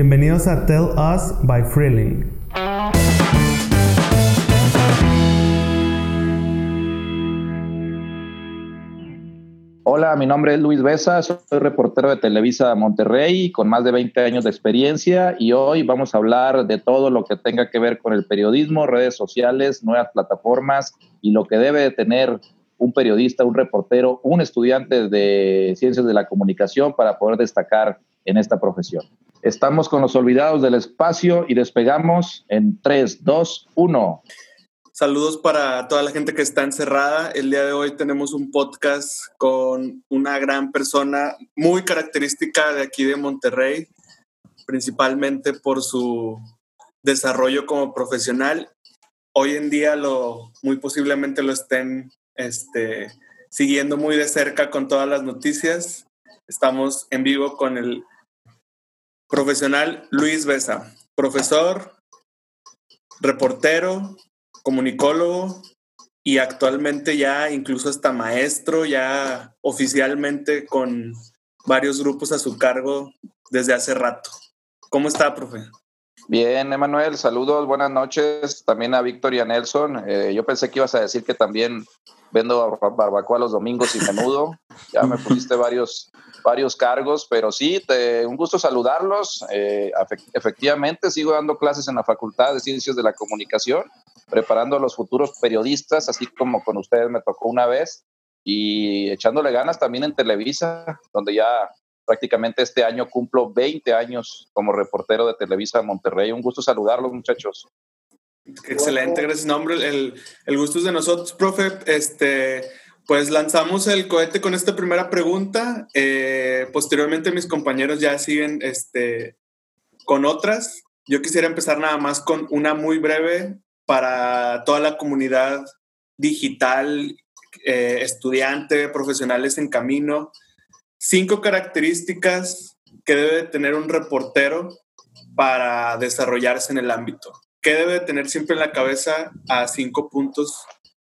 Bienvenidos a Tell Us by Freeling. Hola, mi nombre es Luis Besa, soy reportero de Televisa Monterrey con más de 20 años de experiencia y hoy vamos a hablar de todo lo que tenga que ver con el periodismo, redes sociales, nuevas plataformas y lo que debe de tener un periodista, un reportero, un estudiante de ciencias de la comunicación para poder destacar en esta profesión. Estamos con los olvidados del espacio y despegamos en 3, 2, 1. Saludos para toda la gente que está encerrada. El día de hoy tenemos un podcast con una gran persona muy característica de aquí de Monterrey, principalmente por su desarrollo como profesional. Hoy en día lo muy posiblemente lo estén este, siguiendo muy de cerca con todas las noticias. Estamos en vivo con el profesional Luis Besa, profesor, reportero, comunicólogo y actualmente ya incluso hasta maestro, ya oficialmente con varios grupos a su cargo desde hace rato. ¿Cómo está, profe? Bien, Emanuel, saludos, buenas noches también a Victoria Nelson. Eh, yo pensé que ibas a decir que también vendo barbacoa los domingos y menudo. Ya me pusiste varios, varios cargos, pero sí, te, un gusto saludarlos. Eh, efectivamente, sigo dando clases en la Facultad de Ciencias de la Comunicación preparando a los futuros periodistas, así como con ustedes me tocó una vez, y echándole ganas también en Televisa, donde ya prácticamente este año cumplo 20 años como reportero de Televisa Monterrey. Un gusto saludarlos, muchachos. Excelente, gracias. Nombre, el, el gusto es de nosotros, profe. Este, pues lanzamos el cohete con esta primera pregunta. Eh, posteriormente mis compañeros ya siguen este, con otras. Yo quisiera empezar nada más con una muy breve para toda la comunidad digital, eh, estudiante, profesionales en camino. Cinco características que debe tener un reportero para desarrollarse en el ámbito. ¿Qué debe tener siempre en la cabeza a cinco puntos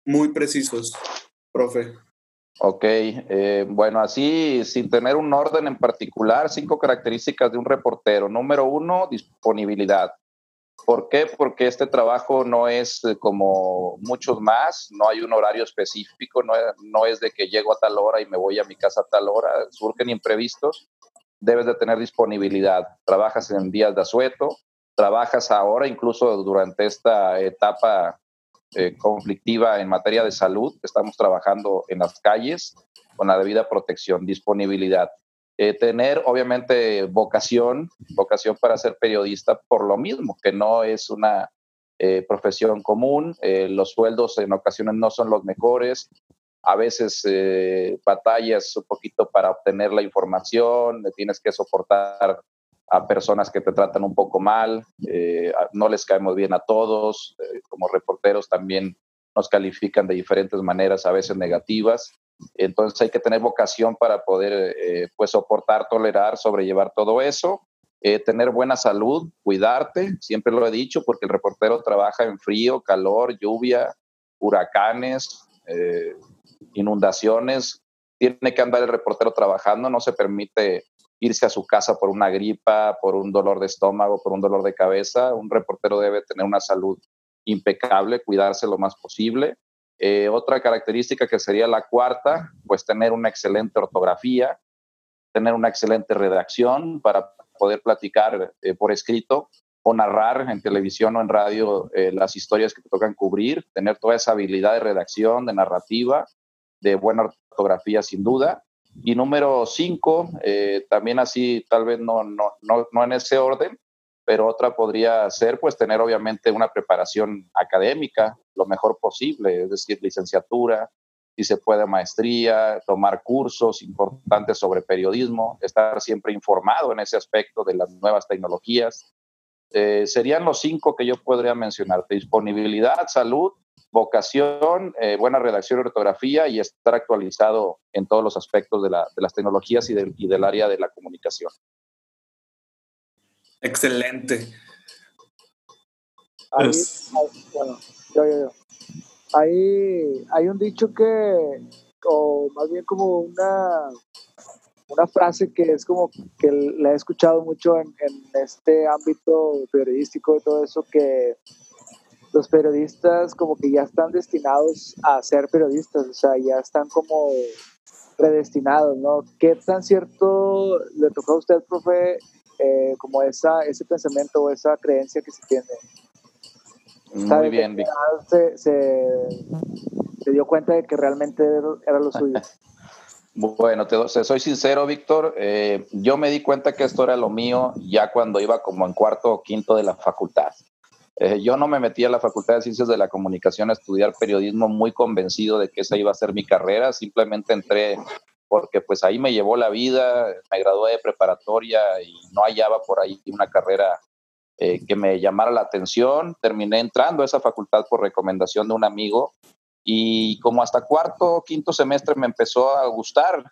muy precisos, profe? Ok, eh, bueno, así sin tener un orden en particular, cinco características de un reportero. Número uno, disponibilidad. ¿Por qué? Porque este trabajo no es eh, como muchos más, no hay un horario específico, no, es de que llego a tal hora y me voy a mi casa a tal hora, surgen imprevistos, debes de tener disponibilidad. Trabajas en días de asueto, trabajas ahora, incluso durante esta etapa eh, conflictiva en materia de salud, estamos trabajando en las calles con la debida protección, disponibilidad. Eh, tener obviamente vocación, vocación para ser periodista por lo mismo, que no es una eh, profesión común, los sueldos en ocasiones no son los mejores, a veces batallas un poquito para obtener la información, tienes que soportar a personas que te tratan un poco mal, no les caemos bien a todos, como reporteros también nos califican de diferentes maneras, a veces negativas. Entonces hay que tener vocación para poder eh, pues soportar, tolerar, sobrellevar todo eso. Eh, tener buena salud, cuidarte, siempre lo he dicho, porque el reportero trabaja en frío, calor, lluvia, huracanes, eh, inundaciones. Tiene que andar el reportero trabajando, no se permite irse a su casa por una gripa, por un dolor de estómago, por un dolor de cabeza. Un reportero debe tener una salud impecable, cuidarse lo más posible. Eh, otra característica que sería la cuarta, pues tener una excelente ortografía, tener una excelente redacción para poder platicar eh, por escrito o narrar en televisión o en radio eh, las historias que te tocan cubrir, tener toda esa habilidad de redacción, de narrativa, de buena ortografía sin duda. Y número cinco, también así, tal vez no, no, no, no en ese orden, pero otra podría ser pues tener obviamente una preparación académica lo mejor posible, es decir, licenciatura, si se puede maestría, tomar cursos importantes sobre periodismo, estar siempre informado en ese aspecto de las nuevas tecnologías. Eh, serían los cinco que yo podría mencionar, disponibilidad, salud, vocación, eh, buena redacción y ortografía y estar actualizado en todos los aspectos de, las tecnologías y del área de la comunicación. Excelente. Ahí, bueno, yo, yo, yo. Ahí hay un dicho que, o más bien como una, una frase que es como que la he escuchado mucho en, en este ámbito periodístico y todo eso, que los periodistas como que ya están destinados a ser periodistas, o sea, ya están como predestinados, ¿no? ¿Qué tan cierto le tocó a usted, profe, eh, como esa, ese pensamiento o esa creencia que se tiene? Muy bien, se, se, se, dio cuenta de que realmente era lo suyo. Bueno, te, soy sincero, Víctor. Eh, yo me di cuenta que esto era lo mío ya cuando iba como en cuarto o quinto de la facultad. Eh, yo no me metí a la Facultad de Ciencias de la Comunicación a estudiar periodismo muy convencido de que esa iba a ser mi carrera. Simplemente entré porque pues ahí me llevó la vida, me gradué de preparatoria y no hallaba por ahí una carrera eh, que me llamara la atención. Terminé entrando a esa facultad por recomendación de un amigo y como hasta cuarto o quinto semestre me empezó a gustar,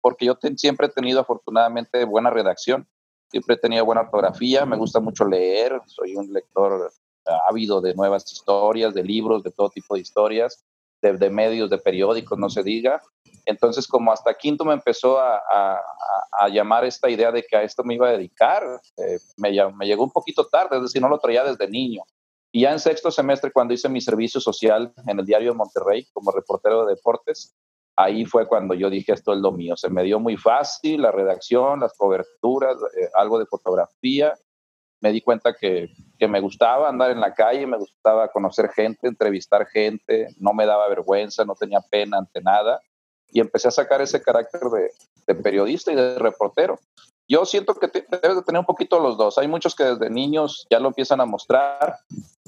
porque yo siempre he tenido afortunadamente buena redacción, siempre he tenido buena ortografía, me gusta mucho leer, soy un lector ávido de nuevas historias, de libros, de todo tipo de historias, de, medios, de periódicos, no se diga. Entonces, como hasta quinto me empezó a, a, llamar esta idea de que a esto me iba a dedicar, eh, me, me llegó un poquito tarde, es decir, no lo traía desde niño. Y ya en sexto semestre, cuando hice mi servicio social en el diario de Monterrey como reportero de deportes, ahí fue cuando yo dije esto es lo mío. Se me dio muy fácil la redacción, las coberturas, eh, algo de fotografía. Me di cuenta que, que, me gustaba andar en la calle, me gustaba conocer gente, entrevistar gente, no me daba vergüenza, no tenía pena ante nada. Y empecé a sacar ese carácter de, de periodista y de reportero. Yo siento que debes de tener un poquito los dos. Hay muchos que desde niños ya lo empiezan a mostrar,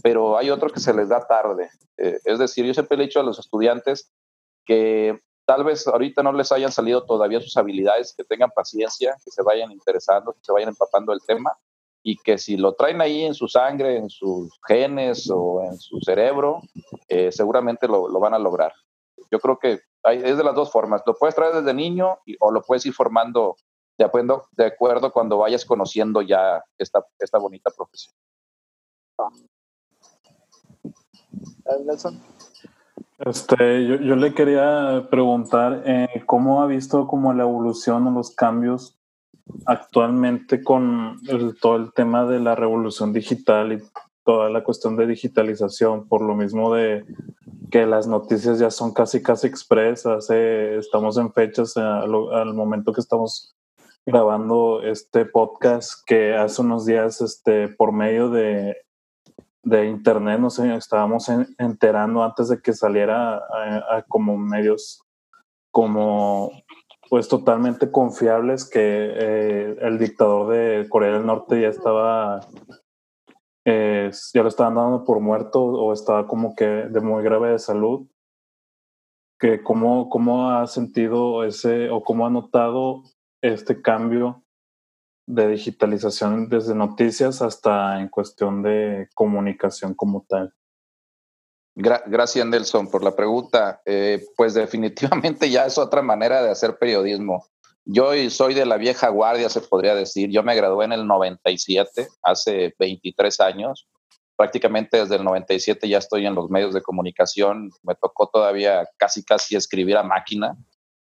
pero hay otros que se les da tarde. Eh, es decir, yo siempre le he dicho a los estudiantes que tal vez ahorita no les hayan salido todavía sus habilidades, que tengan paciencia, que se vayan interesando, que se vayan empapando el tema y que si lo traen ahí en su sangre, en sus genes o en su cerebro, eh, seguramente lo, lo, van a lograr. Yo creo que es de las dos formas. Lo puedes traer desde niño o lo puedes ir formando de acuerdo, de acuerdo cuando vayas conociendo ya esta, esta bonita profesión. Nelson. Este, yo, yo, le quería preguntar eh, cómo ha visto como la evolución o los cambios actualmente con todo el tema de la revolución digital y toda la cuestión de digitalización, por lo mismo de que las noticias ya son casi casi expresas, eh, estamos en fechas al momento que estamos grabando este podcast que hace unos días este, por medio de, de internet nos estábamos enterando antes de que saliera a, como medios como pues totalmente confiables que eh, el dictador de Corea del Norte ya estaba eh, ya lo estaban dando por muerto o estaba como que de muy grave de salud. Que cómo, cómo ha sentido ese o cómo ha notado este cambio de digitalización desde noticias hasta en cuestión de comunicación como tal. Gracias, Nelson, por la pregunta. Eh, pues definitivamente ya es otra manera de hacer periodismo. Yo soy de la vieja guardia, se podría decir. Yo me gradué en el 97, hace 23 años. Prácticamente desde el 97 ya estoy en los medios de comunicación. Me tocó todavía casi, casi escribir a máquina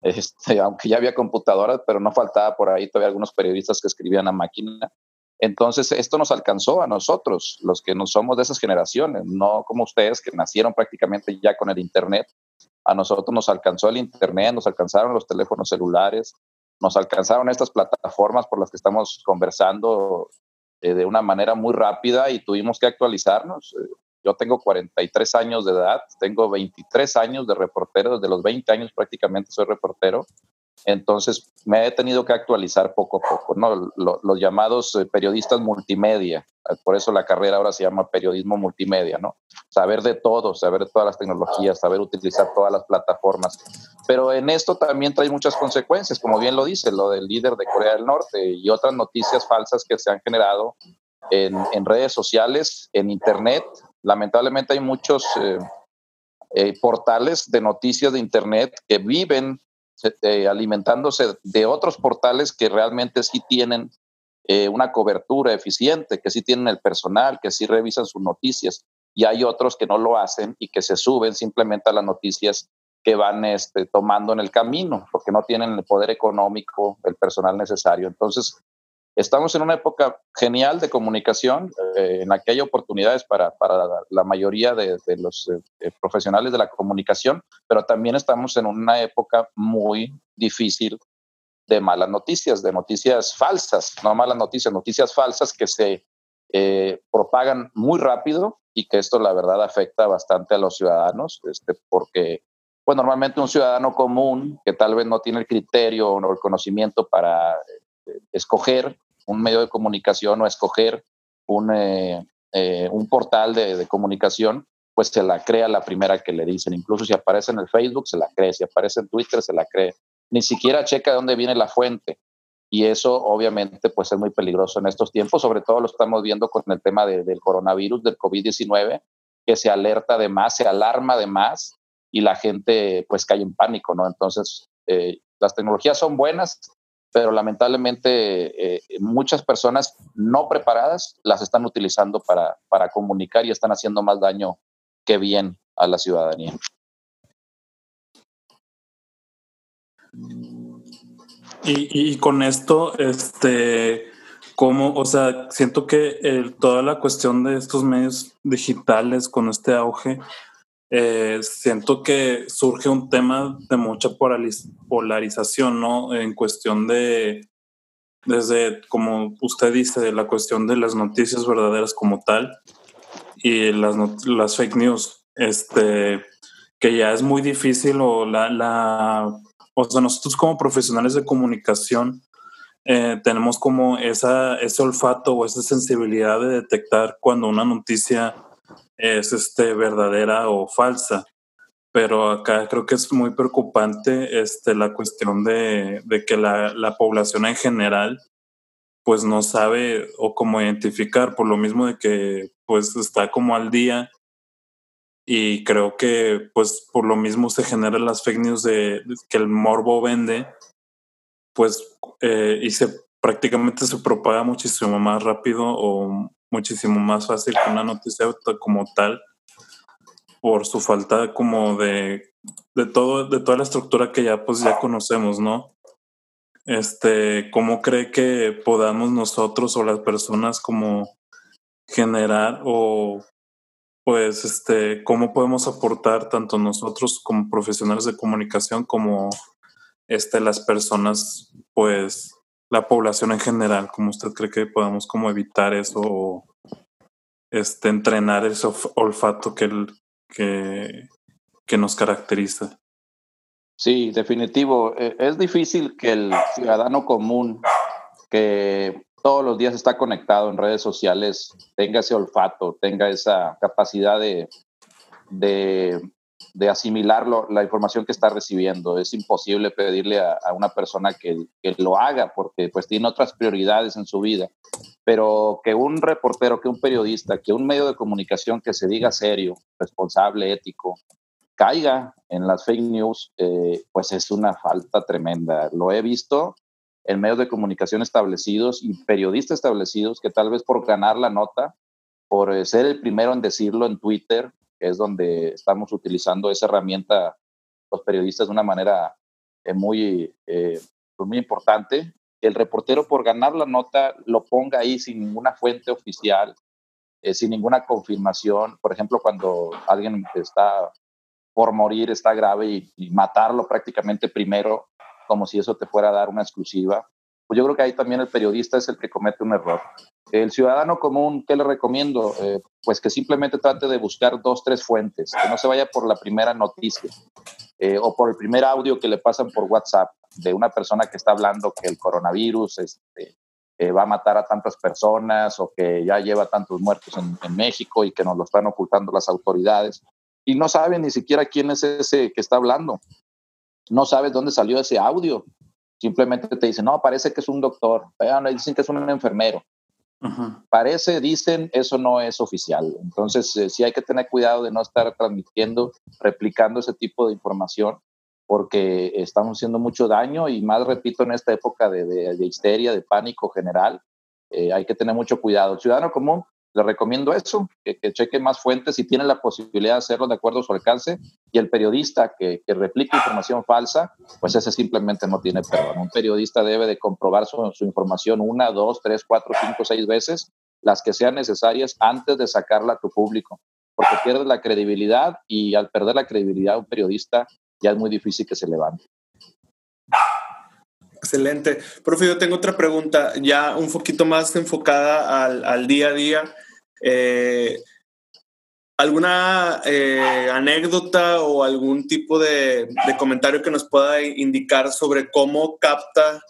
este, aunque ya había computadoras, pero no faltaba por ahí todavía algunos periodistas que escribían a máquina. Entonces, esto nos alcanzó a nosotros, los que no somos de esas generaciones, no como ustedes que nacieron prácticamente ya con el Internet. A nosotros nos alcanzó el Internet, nos alcanzaron los teléfonos celulares, nos alcanzaron estas plataformas por las que estamos conversando eh, de una manera muy rápida y tuvimos que actualizarnos. Yo tengo 43 años de edad, tengo 23 años de reportero, desde los 20 años prácticamente soy reportero, entonces me he tenido que actualizar poco a poco, ¿no? Los, llamados eh, periodistas multimedia, eh, por eso la carrera ahora se llama periodismo multimedia, ¿no? Saber de todo, saber todas las tecnologías, saber utilizar todas las plataformas. Pero en esto también trae muchas consecuencias, como bien lo dice, lo del líder de Corea del Norte y otras noticias falsas que se han generado en, en redes sociales, en Internet, lamentablemente hay muchos eh, eh, portales de noticias de Internet que viven eh, alimentándose de otros portales que realmente sí tienen una cobertura eficiente, que sí tienen el personal, que sí revisan sus noticias. Y hay otros que no lo hacen y que se suben simplemente a las noticias que van este, tomando en el camino, porque no tienen el poder económico, el personal necesario. Entonces, estamos en una época genial de comunicación, eh, en la que hay oportunidades para, para la mayoría de, de los eh, profesionales de la comunicación, pero también estamos en una época muy difícil de malas noticias, de noticias falsas, no malas noticias, noticias falsas que se eh, propagan muy rápido y que esto la verdad afecta bastante a los ciudadanos, este, porque pues normalmente un ciudadano común que tal vez no tiene el criterio o el conocimiento para eh, escoger un medio de comunicación o escoger un, eh, un portal de, de, comunicación, pues se la crea la primera que le dicen. Incluso si aparece en el Facebook, se la cree. Si aparece en Twitter, se la cree ni siquiera checa de dónde viene la fuente. Y eso obviamente pues es muy peligroso en estos tiempos, sobre todo lo estamos viendo con el tema del coronavirus, del COVID-19, que se alerta de más, se alarma de más y la gente pues cae en pánico, ¿no? Entonces, eh, las tecnologías son buenas, pero lamentablemente eh, muchas personas no preparadas las están utilizando para, para comunicar y están haciendo más daño que bien a la ciudadanía. Y, y, con esto, este, como, o sea, siento que toda la cuestión de estos medios digitales con este auge, eh, siento que surge un tema de mucha polarización, ¿no? En cuestión de, desde, como usted dice, la cuestión de las noticias verdaderas como tal y las, las fake news, este, que ya es muy difícil o la, la o sea, nosotros como profesionales de comunicación eh, tenemos como esa, ese olfato o esa sensibilidad de detectar cuando una noticia es este, verdadera o falsa. Pero acá creo que es muy preocupante este, la cuestión de, de que la, la, población en general pues no sabe o cómo identificar, por lo mismo de que pues está como al día y creo que pues por lo mismo se generan las fake news de, que el morbo vende, pues eh, y se prácticamente se propaga muchísimo más rápido muchísimo más fácil que una noticia como tal por su falta como de, de todo de toda la estructura que ya pues ya conocemos, ¿no? Este, ¿cómo cree que podamos nosotros o las personas como generar o pues, este, cómo podemos aportar tanto nosotros como profesionales de comunicación como este, las personas, pues, la población en general, ¿cómo usted cree que podamos como evitar eso o este, entrenar ese olfato que, el, que, que nos caracteriza? Sí, definitivo. E, es difícil que el ciudadano común que todos los días está conectado en redes sociales, tenga ese olfato, tenga esa capacidad de, de, de asimilar la información que está recibiendo. Es imposible pedirle a, una persona que, que, lo haga porque pues tiene otras prioridades en su vida. Pero que un reportero, que un periodista, que un medio de comunicación que se diga serio, responsable, ético, caiga en las fake news, eh, pues es una falta tremenda. Lo he visto en medios de comunicación establecidos y periodistas establecidos que tal vez por ganar la nota, por eh, ser el primero en decirlo en Twitter, es donde estamos utilizando esa herramienta los periodistas de una manera eh, muy, eh, pues muy importante, el reportero por ganar la nota lo ponga ahí sin ninguna fuente oficial, sin ninguna confirmación. Por ejemplo, cuando alguien está por morir, está grave y, y matarlo prácticamente primero como si eso te fuera a dar una exclusiva. Pues yo creo que ahí también el periodista es el que comete un error. El ciudadano común, ¿qué le recomiendo? Eh, pues que simplemente trate de buscar dos, tres fuentes, que no se vaya por la primera noticia eh, o por el primer audio que le pasan por WhatsApp de una persona que está hablando que el coronavirus este, eh, va a matar a tantas personas o que ya lleva tantos muertos en, México y que nos lo están ocultando las autoridades. Y no saben ni siquiera quién es ese que está hablando no sabes dónde salió ese audio. Simplemente te dicen, no, parece que es un doctor, dicen que es un enfermero. Parece, dicen, eso no es oficial. Entonces, eh, sí hay que tener cuidado de no estar transmitiendo, replicando ese tipo de información, porque estamos haciendo mucho daño y más, repito, en esta época de, de, histeria, de pánico general, eh, hay que tener mucho cuidado. Ciudadano común le recomiendo eso, que, cheque más fuentes si tiene la posibilidad de hacerlo de acuerdo a su alcance. Y el periodista que, que replica información falsa, pues ese simplemente no tiene perdón. Un periodista debe de comprobar su, información una, dos, tres, cuatro, cinco, seis veces, las que sean necesarias antes de sacarla a tu público, porque pierde la credibilidad y al perder la credibilidad un periodista ya es muy difícil que se levante. Excelente. Profe, yo tengo otra pregunta, ya un poquito más enfocada al, día a día. Eh, ¿Alguna eh, anécdota o algún tipo de, comentario que nos pueda indicar sobre cómo capta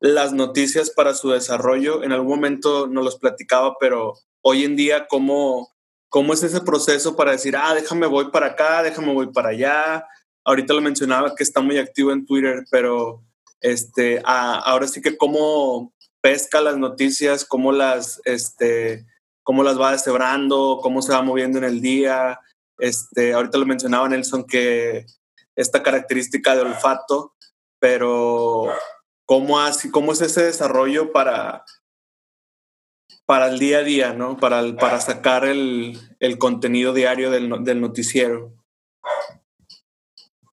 las noticias para su desarrollo? En algún momento nos los platicaba, pero hoy en día, ¿cómo, cómo es ese proceso para decir, ah, déjame voy para acá, déjame voy para allá? Ahorita lo mencionaba que está muy activo en Twitter, pero este, ahora sí que cómo pesca las noticias, cómo las, este, cómo las va deshebrando, cómo se va moviendo en el día. Este, ahorita lo mencionaba Nelson que esta característica de olfato, pero cómo, así, cómo es ese desarrollo para, para el día a día, ¿no? Para, para sacar el, el contenido diario del, del, noticiero.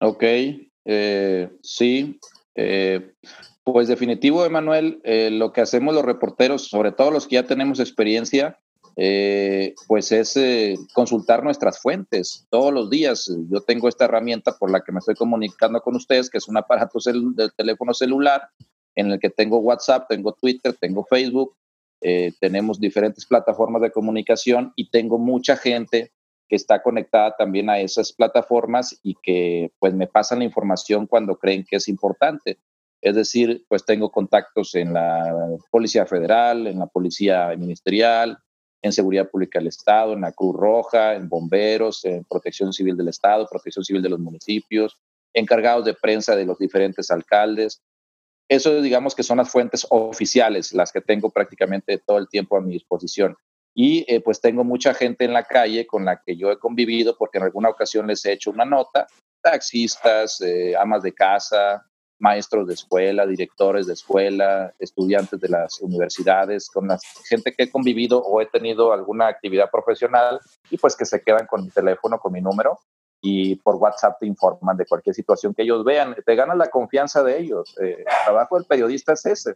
Ok, eh, sí, eh, pues definitivo, Emanuel, eh, lo que hacemos los reporteros, sobre todo los que ya tenemos experiencia, eh, pues es consultar nuestras fuentes todos los días. Yo tengo esta herramienta por la que me estoy comunicando con ustedes, que es un aparato de teléfono celular en el que tengo WhatsApp, tengo Twitter, tengo Facebook, tenemos diferentes plataformas de comunicación y tengo mucha gente que está conectada también a esas plataformas y que pues me pasan la información cuando creen que es importante. Es decir, pues tengo contactos en la Policía Federal, en la Policía Ministerial, en Seguridad Pública del Estado, en la Cruz Roja, en Bomberos, en Protección Civil del Estado, Protección Civil de los municipios, encargados de prensa de los diferentes alcaldes. Eso digamos que son las fuentes oficiales, las que tengo prácticamente todo el tiempo a mi disposición. Y eh, pues tengo mucha gente en la calle con la que yo he convivido porque en alguna ocasión les he hecho una nota, taxistas, eh, amas de casa, maestros de escuela, directores de escuela, estudiantes de las universidades, con la gente que he convivido o he tenido alguna actividad profesional y pues que se quedan con mi teléfono, con mi número y por WhatsApp te informan de cualquier situación que ellos vean. Te ganan la confianza de ellos. Eh, el trabajo del periodista es ese,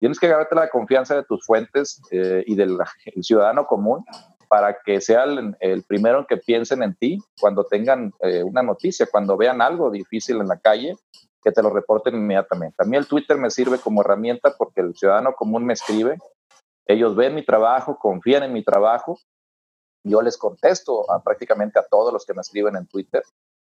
Tienes que ganarte la confianza de tus fuentes eh, y del ciudadano común para que sea el, primero en que piensen en ti cuando tengan eh, una noticia, cuando vean algo difícil en la calle, que te lo reporten inmediatamente. A mí el Twitter me sirve como herramienta porque el ciudadano común me escribe, ellos ven mi trabajo, confían en mi trabajo, yo les contesto prácticamente a todos los que me escriben en Twitter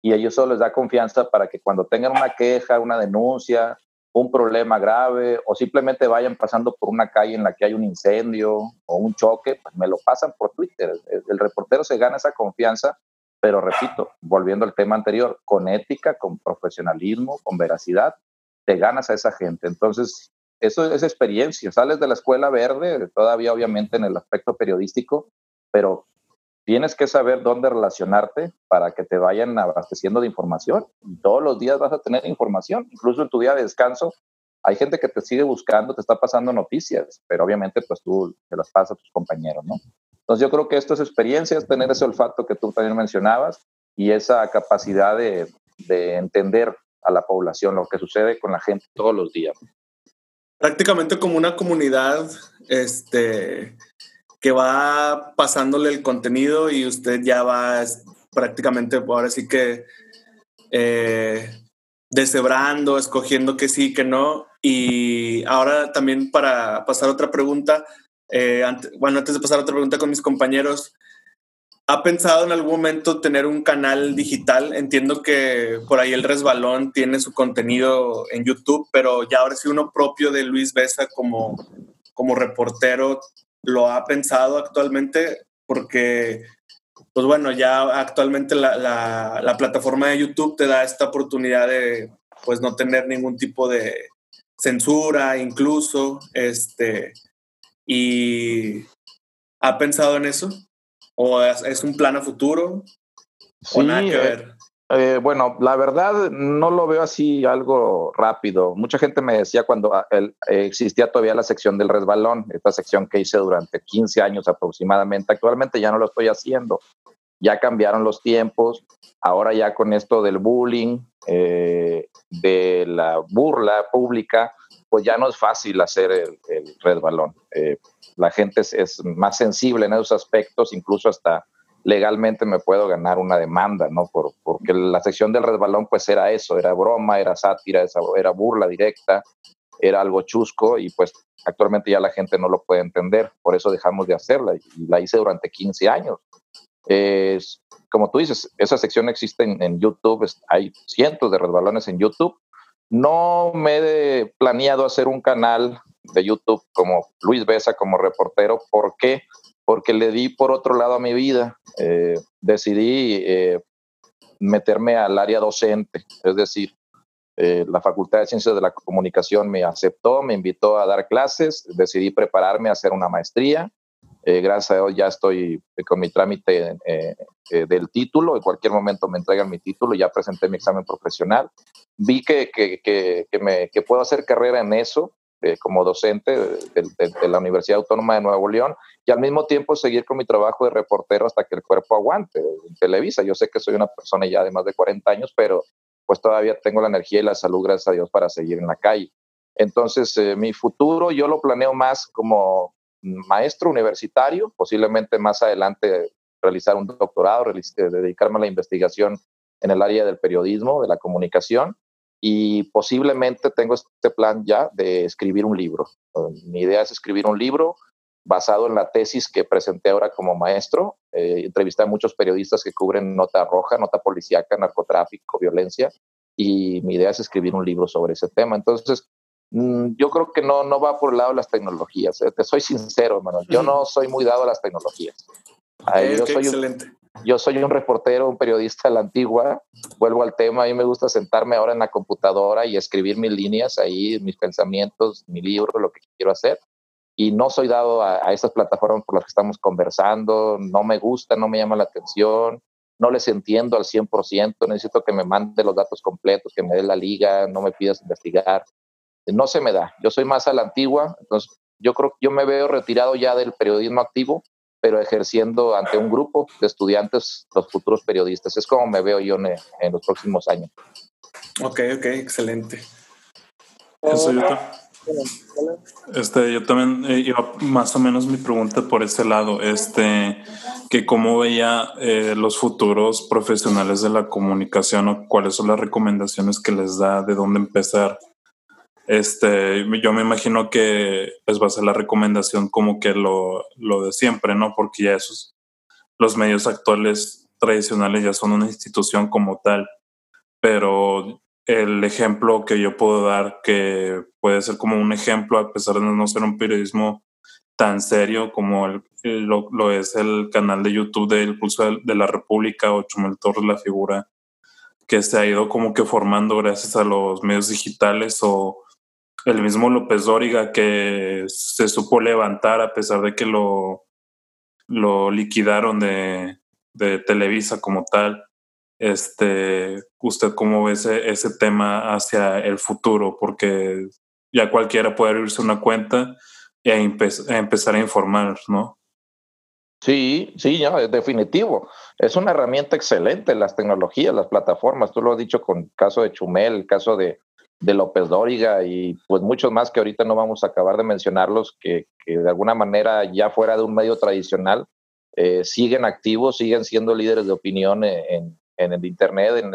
y ellos solo les da confianza para que cuando tengan una queja, una denuncia, un problema grave o simplemente vayan pasando por una calle en la que hay un incendio o un choque, pues me lo pasan por Twitter. El, reportero se gana esa confianza, pero repito, volviendo al tema anterior, con ética, con profesionalismo, con veracidad, te ganas a esa gente. Entonces, eso es experiencia. Sales de la escuela verde, todavía obviamente en el aspecto periodístico, pero tienes que saber dónde relacionarte para que te vayan abasteciendo de información. todos los días vas a tener información, incluso en tu día de descanso. Hay gente que te sigue buscando, te está pasando noticias, pero obviamente pues tú te las pasas a tus compañeros, ¿no? Entonces yo creo que esto es experiencia, es tener ese olfato que tú también mencionabas y esa capacidad de, de entender a la población, lo que sucede con la gente todos los días. Prácticamente como una comunidad, este, que va pasándole el contenido y usted ya va prácticamente, ahora sí que eh, deshebrando, escogiendo que sí, que no. Y ahora también para pasar otra pregunta, eh, bueno, antes de pasar otra pregunta con mis compañeros, ¿ha pensado en algún momento tener un canal digital? Entiendo que por ahí el resbalón tiene su contenido en YouTube, pero ya ahora sí uno propio de Luis Besa como, como reportero lo ha pensado actualmente porque, pues bueno, ya actualmente la, la, plataforma de YouTube te da esta oportunidad de, pues no tener ningún tipo de censura incluso, este, y ¿ha pensado en eso? ¿O es, un plan a futuro? Sí, o nada que eh, ver? Eh, bueno, la verdad no lo veo así algo rápido. Mucha gente me decía cuando ah, existía todavía la sección del resbalón, esta sección que hice durante 15 años aproximadamente. Actualmente ya no lo estoy haciendo. Ya cambiaron los tiempos. Ahora ya con esto del bullying, eh, de la burla pública, pues ya no es fácil hacer el, resbalón. Eh, la gente es más sensible en esos aspectos, incluso hasta legalmente me puedo ganar una demanda, ¿no? Por, porque la sección del resbalón pues era eso, era broma, era sátira, era burla directa, era algo chusco y pues actualmente ya la gente no lo puede entender, por eso dejamos de hacerla y la hice durante 15 años. Es, como tú dices, esa sección existe en, YouTube, hay cientos de resbalones en YouTube. No me he planeado hacer un canal de YouTube como Luis Besa como reportero, ¿por qué? Porque le di por otro lado a mi vida. Eh, decidí eh, meterme al área docente, es decir, eh, la Facultad de Ciencias de la Comunicación me aceptó, me invitó a dar clases, decidí prepararme a hacer una maestría. gracias a Dios ya estoy con mi trámite del título, en cualquier momento me entregan mi título, ya presenté mi examen profesional. Vi que, que, que, me, que puedo hacer carrera en eso, como docente de, la Universidad Autónoma de Nuevo León y al mismo tiempo seguir con mi trabajo de reportero hasta que el cuerpo aguante en Televisa. Yo sé que soy una persona ya de más de 40 años, pero pues todavía tengo la energía y la salud, gracias a Dios, para seguir en la calle. Entonces, eh, mi futuro yo lo planeo más como maestro universitario, posiblemente más adelante realizar un doctorado, eh, dedicarme a la investigación en el área del periodismo, de la comunicación, y posiblemente tengo este plan ya de escribir un libro. Mi idea es escribir un libro basado en la tesis que presenté ahora como maestro. Eh, entrevisté a muchos periodistas que cubren nota roja, nota policíaca, narcotráfico, violencia, y mi idea es escribir un libro sobre ese tema. Entonces, mm, yo creo que no, no va por el lado de las tecnologías. Eh. Te soy sincero, hermano. Yo no soy muy dado a las tecnologías. yo soy excelente. yo soy un reportero, un periodista de la antigua. Vuelvo al tema. A mí me gusta sentarme ahora en la computadora y escribir mis líneas ahí, mis pensamientos, mi libro, lo que quiero hacer y no soy dado a, esas plataformas por las que estamos conversando, no me gusta, no me llama la atención, no les entiendo al 100%, necesito que me mande los datos completos, que me dé la liga, no me pidas investigar. No se me da, yo soy más a la antigua, entonces yo creo que yo me veo retirado ya del periodismo activo, pero ejerciendo ante un grupo de estudiantes, los futuros periodistas. Es como me veo yo en, en los próximos años. Ok, ok, excelente. Eso yo este, yo también eh, iba más o menos mi pregunta por ese lado, este, que cómo veía eh, los futuros profesionales de la comunicación o cuáles son las recomendaciones que les da, de dónde empezar. Este, yo me imagino que les va a ser la recomendación como que lo, lo de siempre, ¿no? Porque ya esos, los medios actuales tradicionales ya son una institución como tal, pero el ejemplo que yo puedo dar, que puede ser como un ejemplo, a pesar de no ser un periodismo tan serio como el, lo, es el canal de YouTube del Pulso de la República o Chumel Torres, la figura que se ha ido como que formando gracias a los medios digitales o el mismo López Dóriga que se supo levantar a pesar de que lo, lo liquidaron de, de Televisa como tal este, ¿Usted cómo ve ese, ese tema hacia el futuro? Porque ya cualquiera puede abrirse una cuenta y empezar a informar, ¿no? Sí, sí, ya, es definitivo. Es una herramienta excelente las tecnologías, las plataformas. Tú lo has dicho con el caso de Chumel, el caso de, de López Dóriga y pues muchos más que ahorita no vamos a acabar de mencionarlos, que, que de alguna manera ya fuera de un medio tradicional eh, siguen activos, siguen siendo líderes de opinión en, en el Internet, en,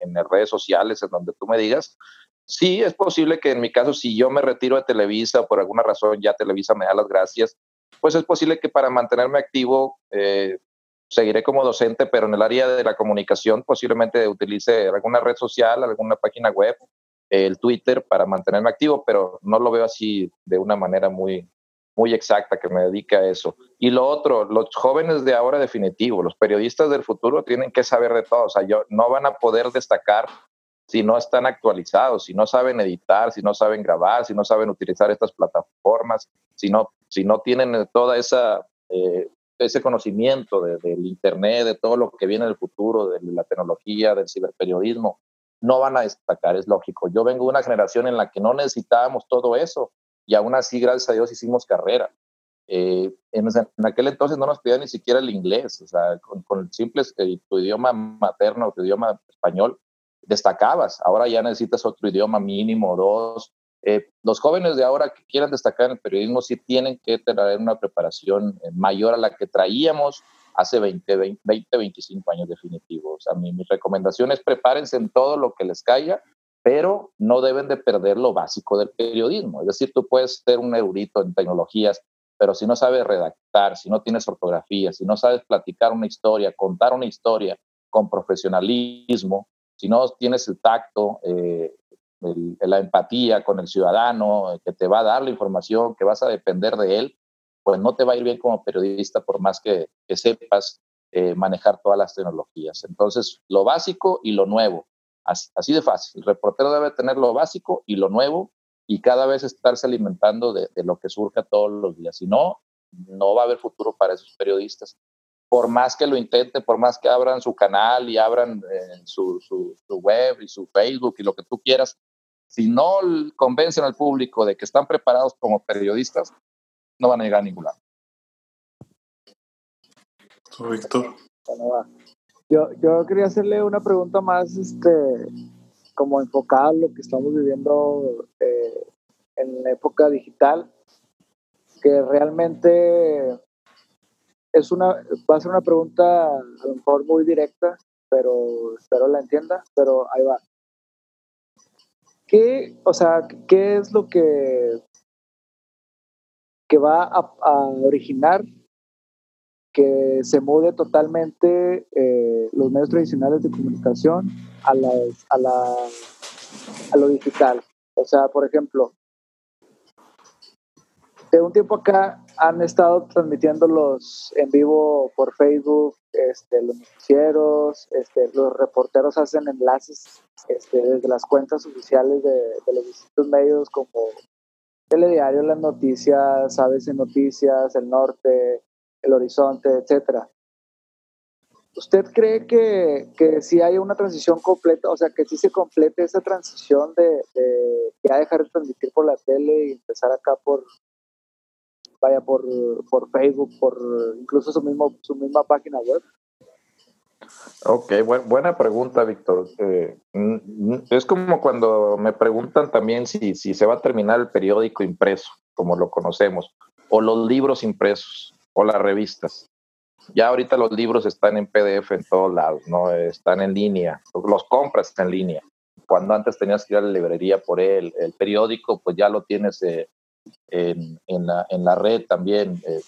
en, las redes sociales, en donde tú me digas. Sí, es posible que en mi caso, si yo me retiro de Televisa, por alguna razón ya Televisa me da las gracias, pues es posible que para mantenerme activo eh, seguiré como docente, pero en el área de la comunicación posiblemente utilice alguna red social, alguna página web, el Twitter para mantenerme activo, pero no lo veo así de una manera muy, muy exacta que me dedique a eso. Y lo otro, los jóvenes de ahora definitivo, los periodistas del futuro tienen que saber de todo, o sea, yo, no van a poder destacar si no están actualizados, si no saben editar, si no saben grabar, si no saben utilizar estas plataformas, si no, si no tienen toda esa eh, ese conocimiento del Internet, de todo lo que viene del futuro, de la tecnología, del ciberperiodismo, no van a destacar, es lógico. Yo vengo de una generación en la que no necesitábamos todo eso y aún así, gracias a Dios, hicimos carrera. Eh, en, aquel entonces no nos pedían ni siquiera el inglés, o sea, con, el simple eh, tu idioma materno, tu idioma español, destacabas. Ahora ya necesitas otro idioma mínimo, dos. Eh, los jóvenes de ahora que quieran destacar en el periodismo sí tienen que tener una preparación mayor a la que traíamos hace 20, 20, 25 años definitivos. O sea, mi, mi recomendación es prepárense en todo lo que les caiga, pero no deben de perder lo básico del periodismo. Es decir, tú puedes ser un erudito en tecnologías, pero si no sabes redactar, si no tienes ortografía, si no sabes platicar una historia, contar una historia con profesionalismo, si no tienes el tacto, eh, la empatía con el ciudadano, eh, que te va a dar la información, que vas a depender de él, pues no te va a ir bien como periodista por más que, sepas eh, manejar todas las tecnologías. Entonces, lo básico y lo nuevo, así, de fácil. El reportero debe tener lo básico y lo nuevo y cada vez estarse alimentando de, lo que surja todos los días. Si no, no va a haber futuro para esos periodistas. Por más que lo intenten, por más que abran su canal y abran eh, su, su, web y su Facebook y lo que tú quieras, si no convencen al público de que están preparados como periodistas, no van a llegar a ningún lado. Víctor. Yo, yo quería hacerle una pregunta más, este, como enfocada en lo que estamos viviendo eh, en la época digital, que realmente es una, va a ser una pregunta a lo mejor muy directa, pero espero la entienda, pero ahí va. ¿Qué, o sea, qué es lo que que va a, originar que se mude totalmente eh, los medios tradicionales de comunicación a, a, la, a lo digital. O sea, por ejemplo, de un tiempo acá han estado transmitiéndolos en vivo por Facebook, este, los noticieros, este, los reporteros hacen enlaces este, desde las cuentas oficiales de, de los distintos medios como Telediario, las noticias, ABC Noticias, El Norte, El Horizonte, etcétera. ¿Usted cree que, que si hay una transición completa, o sea, que si se complete esa transición de, de ya dejar de transmitir por la tele y empezar acá por, vaya, por, por Facebook, por incluso su, mismo, su misma página web? Ok, buena pregunta, Víctor. Eh, es como cuando me preguntan también si, si se va a terminar el periódico impreso, como lo conocemos, o los libros impresos, o las revistas. Ya ahorita los libros están en PDF en todos lados, ¿no? Están en línea, los compras en línea. Cuando antes tenías que ir a la librería por él, el periódico, pues ya lo tienes eh, en, en, la, en, la, red también. Eh,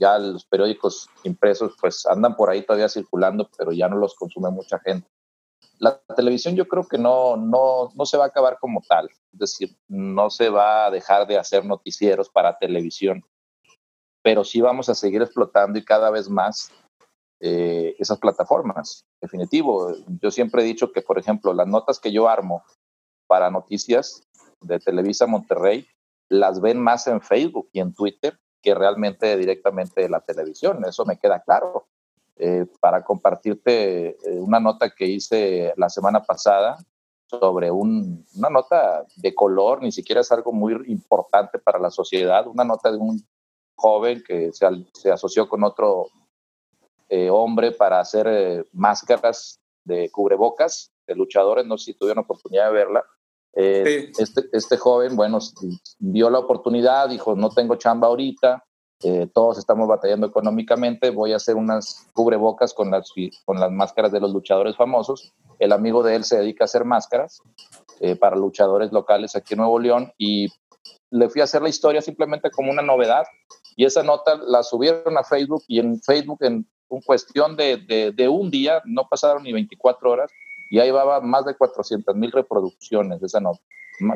ya los periódicos impresos pues andan por ahí todavía circulando, pero ya no los consume mucha gente. La televisión yo creo que no, no, no se va a acabar como tal, es decir, no se va a dejar de hacer noticieros para televisión, pero sí vamos a seguir explotando y cada vez más eh, esas plataformas. Definitivo, yo siempre he dicho que, por ejemplo, las notas que yo armo para noticias de Televisa Monterrey, las ven más en Facebook y en Twitter que realmente directamente de la televisión. Eso me queda claro. Eh, para compartirte eh, una nota que hice la semana pasada sobre un, una nota de color, ni siquiera es algo muy importante para la sociedad, una nota de un joven que se, se asoció con otro eh, hombre para hacer máscaras de cubrebocas de luchadores, no sé si tuvieron oportunidad de verla, eh, este, este joven, bueno, vio la oportunidad, dijo, no tengo chamba ahorita, eh, todos estamos batallando económicamente, voy a hacer unas cubrebocas con las, con las máscaras de los luchadores famosos. El amigo de él se dedica a hacer máscaras eh, para luchadores locales aquí en Nuevo León y le fui a hacer la historia simplemente como una novedad y esa nota la subieron a Facebook y en Facebook en, en cuestión de, un día, no pasaron ni 24 horas, y ahí va más de 400 mil reproducciones esa nota,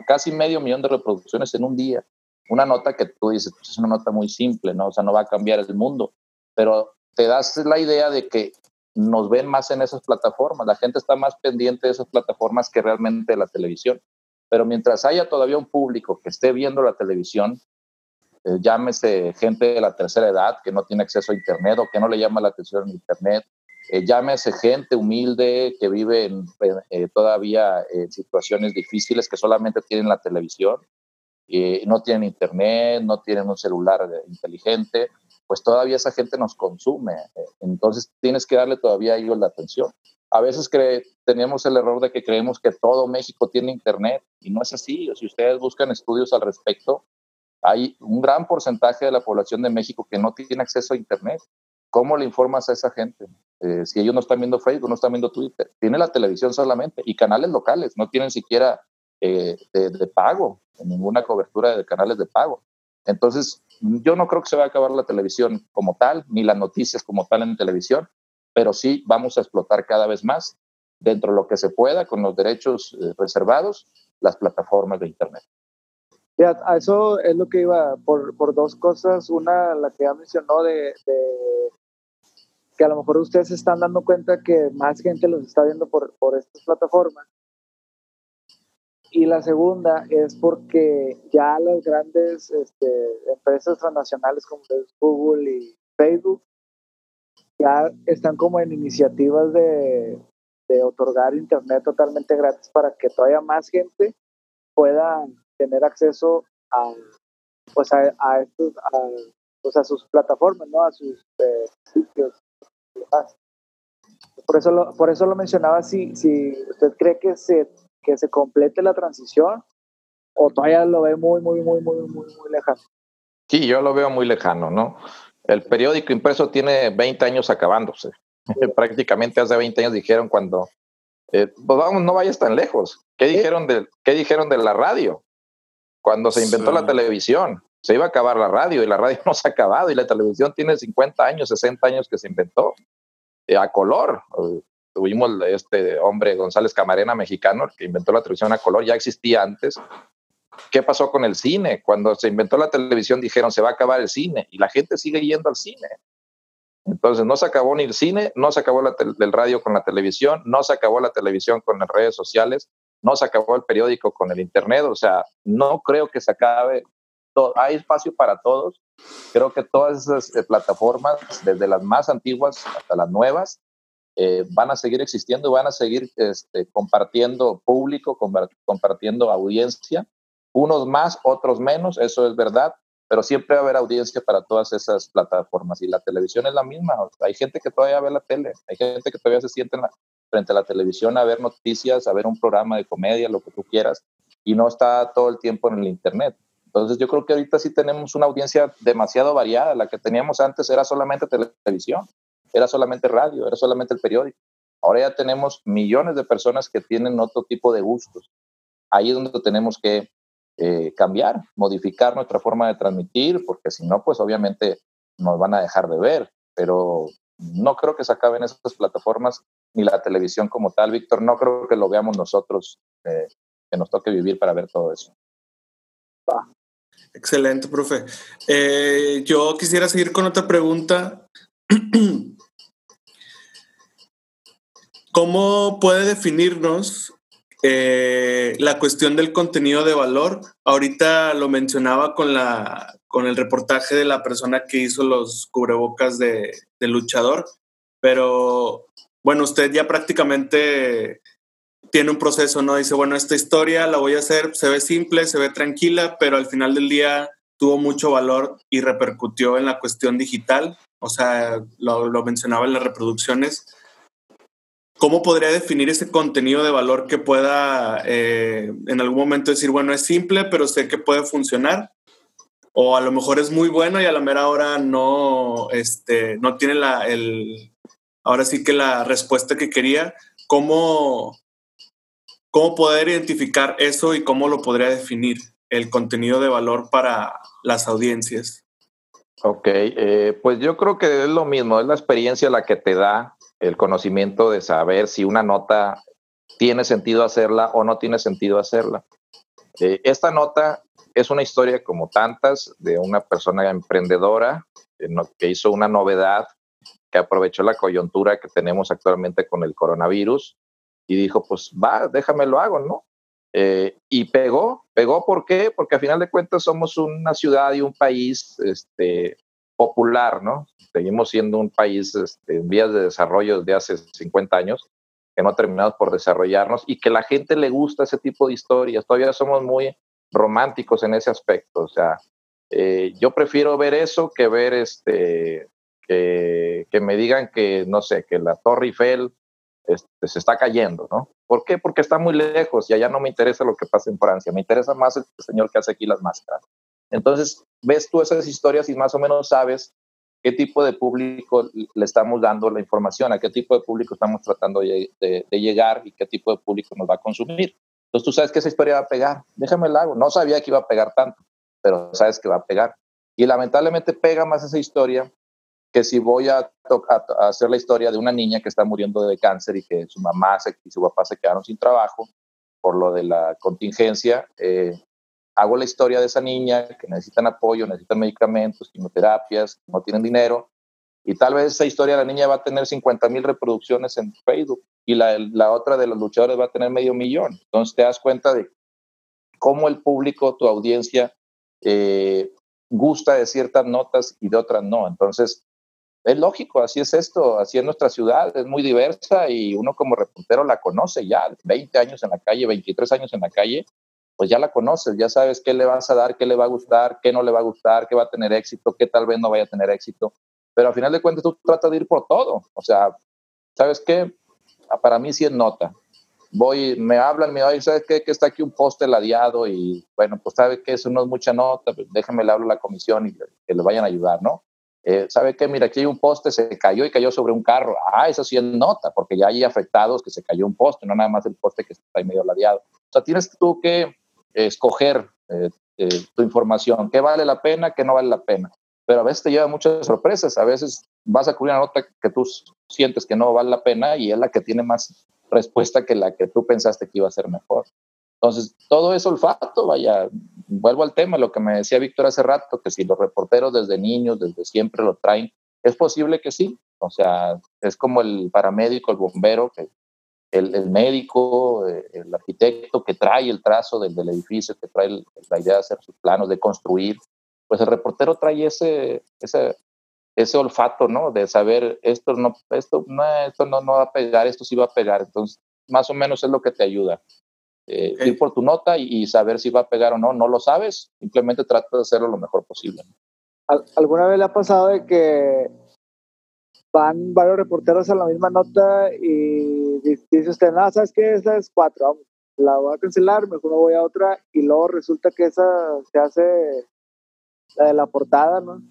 casi medio millón de reproducciones en un día. Una nota que tú dices, pues es una nota muy simple, ¿no? O sea, no va a cambiar el mundo, pero te das la idea de que nos ven más en esas plataformas, la gente está más pendiente de esas plataformas que realmente de la televisión. Pero mientras haya todavía un público que esté viendo la televisión, eh, llámese gente de la tercera edad que no tiene acceso a Internet o que no le llama la atención en Internet, eh, llámese gente humilde que vive en, eh, todavía en situaciones difíciles que solamente tienen la televisión, no tienen Internet, no tienen un celular inteligente, pues todavía esa gente nos consume. Entonces tienes que darle todavía a ellos la atención. A veces tenemos el error de que creemos que todo México tiene Internet y no es así. Si ustedes buscan estudios al respecto, hay un gran porcentaje de la población de México que no tiene acceso a Internet. ¿Cómo le informas a esa gente? Eh, si ellos no están viendo Facebook, no están viendo Twitter, tiene la televisión solamente y canales locales, no tienen siquiera eh, de, pago, ninguna cobertura de canales de pago. Entonces, yo no creo que se va a acabar la televisión como tal, ni las noticias como tal en televisión, pero sí vamos a explotar cada vez más, dentro de lo que se pueda, con los derechos eh, reservados, las plataformas de Internet. Ya, a eso es lo que iba por, por dos cosas. Una, la que ya mencionó de, que a lo mejor ustedes se están dando cuenta que más gente los está viendo por, por estas plataformas. Y la segunda es porque ya las grandes este, empresas transnacionales como Google y Facebook ya están como en iniciativas de, de otorgar internet totalmente gratis para que todavía más gente pueda tener acceso a, pues a, a estos, a, pues a sus plataformas, ¿no? A sus eh, sitios Por eso lo, por eso lo mencionaba, si, si usted cree que se, que se complete la transición o todavía lo ve muy, muy, muy, muy, muy, muy lejano. Sí, yo lo veo muy lejano, ¿no? El periódico impreso tiene 20 años acabándose. Prácticamente hace 20 años dijeron cuando, eh, pues vamos, no vayas tan lejos. ¿Qué dijeron, de, ¿Qué dijeron de la radio? Cuando se inventó la televisión, se iba a acabar la radio y la radio no se ha acabado y la televisión tiene 50 años, 60 años que se inventó eh, a color. tuvimos este hombre González Camarena mexicano que inventó la televisión a color, ya existía antes. ¿Qué pasó con el cine? Cuando se inventó la televisión dijeron se va a acabar el cine y la gente sigue yendo al cine. Entonces no se acabó ni el cine, no se acabó la el radio con la televisión, no se acabó la televisión con las redes sociales, no se acabó el periódico con el Internet, o sea, no creo que se acabe. Hay espacio para todos. Creo que todas esas eh, plataformas, desde las más antiguas hasta las nuevas, eh, van a seguir existiendo y van a seguir este, compartiendo público, compartiendo audiencia, unos más, otros menos, eso es verdad, pero siempre va a haber audiencia para todas esas plataformas y la televisión es la misma. hay gente que todavía ve la tele, hay gente que todavía se siente en la, frente a la televisión a ver noticias, a ver un programa de comedia, lo que tú quieras, y no está todo el tiempo en el Internet. Entonces yo creo que ahorita sí tenemos una audiencia demasiado variada. La que teníamos antes era solamente televisión, era solamente radio, era solamente el periódico. Ahora ya tenemos millones de personas que tienen otro tipo de gustos. Ahí es donde tenemos que eh, cambiar, modificar nuestra forma de transmitir, porque si no, pues obviamente nos van a dejar de ver. Pero no creo que se acaben esas plataformas ni la televisión como tal, Víctor. No creo que lo veamos nosotros, eh, que nos toque vivir para ver todo eso. Excelente, profe. Eh, yo quisiera seguir con otra pregunta. ¿Cómo puede definirnos eh, la cuestión del contenido de valor? Ahorita lo mencionaba con, la, con el reportaje de la persona que hizo los cubrebocas de, luchador, pero bueno, usted ya prácticamente tiene un proceso, ¿no? Dice, bueno, esta historia la voy a hacer, se ve simple, se ve tranquila, pero al final del día tuvo mucho valor y repercutió en la cuestión digital, o sea, lo, mencionaba en las reproducciones. ¿Cómo podría definir ese contenido de valor que pueda eh, en algún momento decir, bueno, es simple, pero sé que puede funcionar? O a lo mejor es muy bueno y a la mera hora no, este, no tiene la, el, ahora sí que la respuesta que quería, ¿cómo, cómo poder identificar eso y cómo lo podría definir el contenido de valor para las audiencias? Ok, eh, pues yo creo que es lo mismo, es la experiencia la que te da el conocimiento de saber si una nota tiene sentido hacerla o no tiene sentido hacerla. Eh, esta nota es una historia como tantas de una persona emprendedora que hizo una novedad que aprovechó la coyuntura que tenemos actualmente con el coronavirus y dijo, pues va, déjame lo hago, ¿no? Eh, y pegó, pegó ¿por qué? Porque a final de cuentas somos una ciudad y un país este, popular, ¿no? Seguimos siendo un país este, en vías de desarrollo desde hace 50 años, que no terminamos por desarrollarnos y que la gente le gusta ese tipo de historias. Todavía somos muy románticos en ese aspecto. O sea, eh, yo prefiero ver eso que ver este, que, que, me digan que, no sé, que la Torre Eiffel este, se está cayendo, ¿no? ¿Por qué? Porque está muy lejos y allá no me interesa lo que pasa en Francia, me interesa más el señor que hace aquí las máscaras. Entonces, ves tú esas historias y más o menos sabes qué tipo de público le estamos dando la información, a qué tipo de público estamos tratando de, llegar y qué tipo de público nos va a consumir. Entonces tú sabes que esa historia va a pegar, déjame el hago. No sabía que iba a pegar tanto, pero sabes que va a pegar. Y lamentablemente pega más esa historia que si voy a, a, hacer la historia de una niña que está muriendo de cáncer y que su mamá y su papá se quedaron sin trabajo por lo de la contingencia, eh, hago la historia de esa niña que necesitan apoyo, necesitan medicamentos, quimioterapias, no tienen dinero, y tal vez esa historia de la niña va a tener 50 mil reproducciones en Facebook y la, la, otra de los luchadores va a tener medio millón. Entonces te das cuenta de cómo el público, tu audiencia, eh, gusta de ciertas notas y de otras no. Entonces, es lógico, así es esto, así es nuestra ciudad, es muy diversa y uno como reportero la conoce ya, 20 años en la calle, 23 años en la calle, pues ya la conoces, ya sabes qué le vas a dar, qué le va a gustar, qué no le va a gustar, qué va a tener éxito, qué tal vez no vaya a tener éxito. Pero al final de cuentas tú tratas de ir por todo. O sea, ¿sabes qué? Ah, para mí sí es nota. Voy, me hablan, me dicen, ¿sabes qué? Que está aquí un poste ladeado y bueno, pues sabe que eso no es mucha nota, pues déjame le hablo a la comisión y que le vayan a ayudar, ¿no? Eh, ¿Sabe qué? Mira, aquí hay un poste, se cayó y cayó sobre un carro. Ah, eso sí es nota, porque ya hay afectados que se cayó un poste, no nada más el poste que está ahí medio ladeado. O sea, tienes tú que escoger eh, eh, tu información, qué vale la pena, qué no vale la pena. Pero a veces te lleva muchas sorpresas, a veces vas a cubrir una nota que tú sientes que no vale la pena y es la que tiene más respuesta que la que tú pensaste que iba a ser mejor. Entonces, todo es olfato, vaya, vuelvo al tema, lo que me decía Víctor hace rato, que si los reporteros desde niños, desde siempre lo traen, es posible que sí. O sea, es como el paramédico, el bombero, que el, médico, eh, el arquitecto que trae el trazo del, edificio, que trae la idea de hacer sus planos, de construir, pues el reportero trae ese, ese, ese olfato, ¿no? De saber esto no, esto no, esto no, no va a pegar, esto sí va a pegar. Entonces, más o menos es lo que te ayuda. Eh, ir por tu nota y, saber si va a pegar o no. No lo sabes, simplemente trata de hacerlo lo mejor posible. ¿Alguna vez le ha pasado de que van varios reporteros a la misma nota y dice usted, no, ¿sabes qué? Esa es cuatro, vamos, la voy a cancelar, mejor me voy a otra y luego resulta que esa se hace la de la portada, ¿no?